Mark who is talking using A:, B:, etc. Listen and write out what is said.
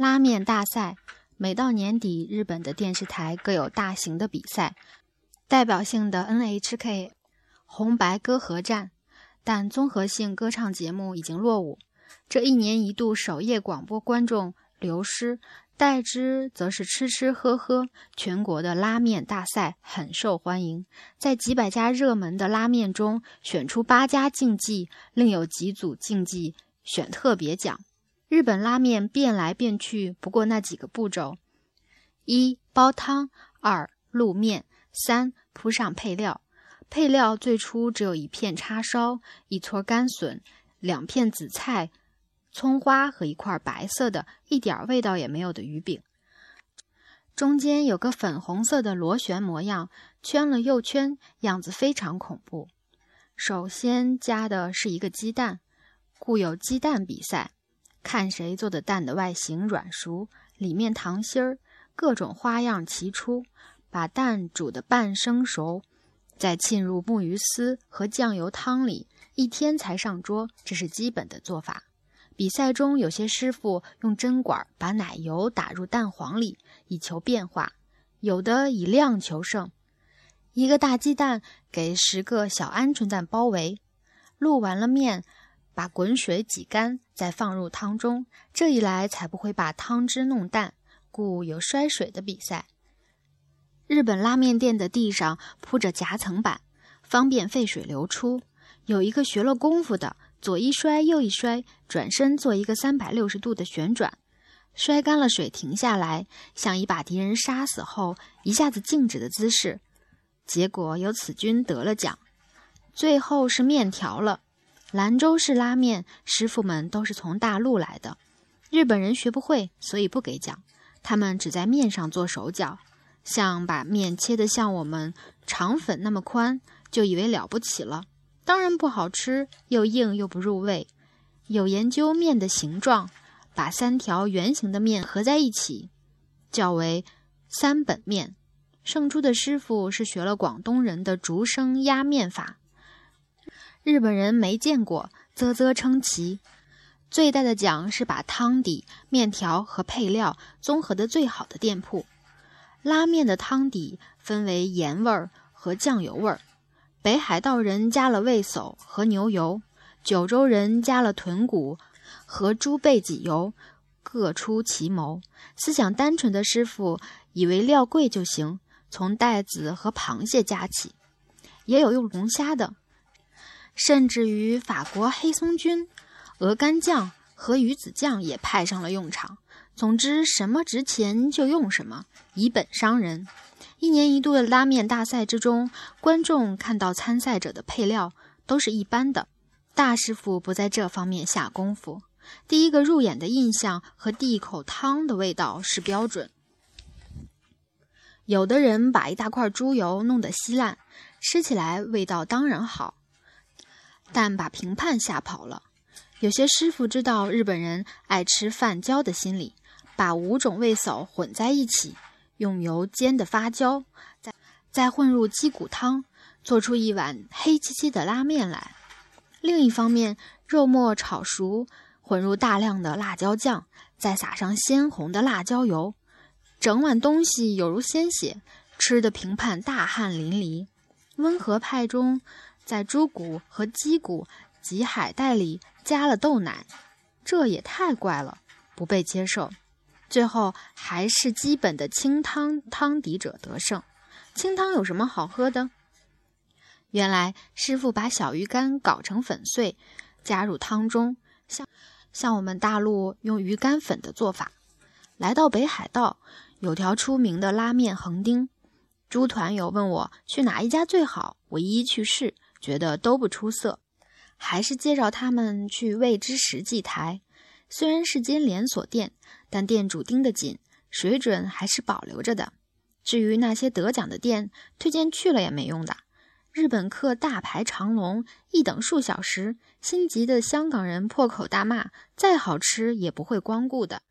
A: 拉面大赛，每到年底，日本的电视台各有大型的比赛，代表性的 NHK 红白歌合战，但综合性歌唱节目已经落伍。这一年一度首页广播观众流失，代之则是吃吃喝喝。全国的拉面大赛很受欢迎，在几百家热门的拉面中选出八家竞技，另有几组竞技选特别奖。日本拉面变来变去，不过那几个步骤：一煲汤，二露面，三铺上配料。配料最初只有一片叉烧、一撮干笋、两片紫菜、葱花和一块白色的、一点味道也没有的鱼饼，中间有个粉红色的螺旋模样，圈了又圈，样子非常恐怖。首先加的是一个鸡蛋，故有鸡蛋比赛。看谁做的蛋的外形软熟，里面糖心儿，各种花样齐出。把蛋煮的半生熟，再浸入木鱼丝和酱油汤里，一天才上桌。这是基本的做法。比赛中有些师傅用针管把奶油打入蛋黄里，以求变化；有的以量求胜，一个大鸡蛋给十个小鹌鹑蛋包围。露完了面。把滚水挤干，再放入汤中，这一来才不会把汤汁弄淡，故有摔水的比赛。日本拉面店的地上铺着夹层板，方便沸水流出。有一个学了功夫的，左一摔，右一摔，转身做一个三百六十度的旋转，摔干了水，停下来，像已把敌人杀死后一下子静止的姿势。结果有此君得了奖。最后是面条了。兰州式拉面师傅们都是从大陆来的，日本人学不会，所以不给讲。他们只在面上做手脚，像把面切得像我们肠粉那么宽，就以为了不起了。当然不好吃，又硬又不入味。有研究面的形状，把三条圆形的面合在一起，叫为三本面。胜出的师傅是学了广东人的竹升压面法。日本人没见过，啧啧称奇。最大的奖是把汤底、面条和配料综合的最好的店铺。拉面的汤底分为盐味儿和酱油味儿，北海道人加了味噌和牛油，九州人加了豚骨和猪背脊油，各出奇谋。思想单纯的师傅以为料贵就行，从带子和螃蟹加起，也有用龙虾的。甚至于法国黑松菌、鹅肝酱和鱼子酱也派上了用场。总之，什么值钱就用什么，以本伤人。一年一度的拉面大赛之中，观众看到参赛者的配料都是一般的，大师傅不在这方面下功夫。第一个入眼的印象和第一口汤的味道是标准。有的人把一大块猪油弄得稀烂，吃起来味道当然好。但把评判吓跑了。有些师傅知道日本人爱吃饭焦的心理，把五种味噌混在一起，用油煎的发焦，再再混入鸡骨汤，做出一碗黑漆漆的拉面来。另一方面，肉末炒熟，混入大量的辣椒酱，再撒上鲜红的辣椒油，整碗东西有如鲜血，吃的评判大汗淋漓。温和派中。在猪骨和鸡骨及海带里加了豆奶，这也太怪了，不被接受。最后还是基本的清汤汤底者得胜。清汤有什么好喝的？原来师傅把小鱼干搞成粉碎，加入汤中，像像我们大陆用鱼干粉的做法。来到北海道，有条出名的拉面横丁，猪团友问我去哪一家最好，我一一去试。觉得都不出色，还是介绍他们去味之实际台。虽然是间连锁店，但店主盯得紧，水准还是保留着的。至于那些得奖的店，推荐去了也没用的。日本客大排长龙，一等数小时，心急的香港人破口大骂，再好吃也不会光顾的。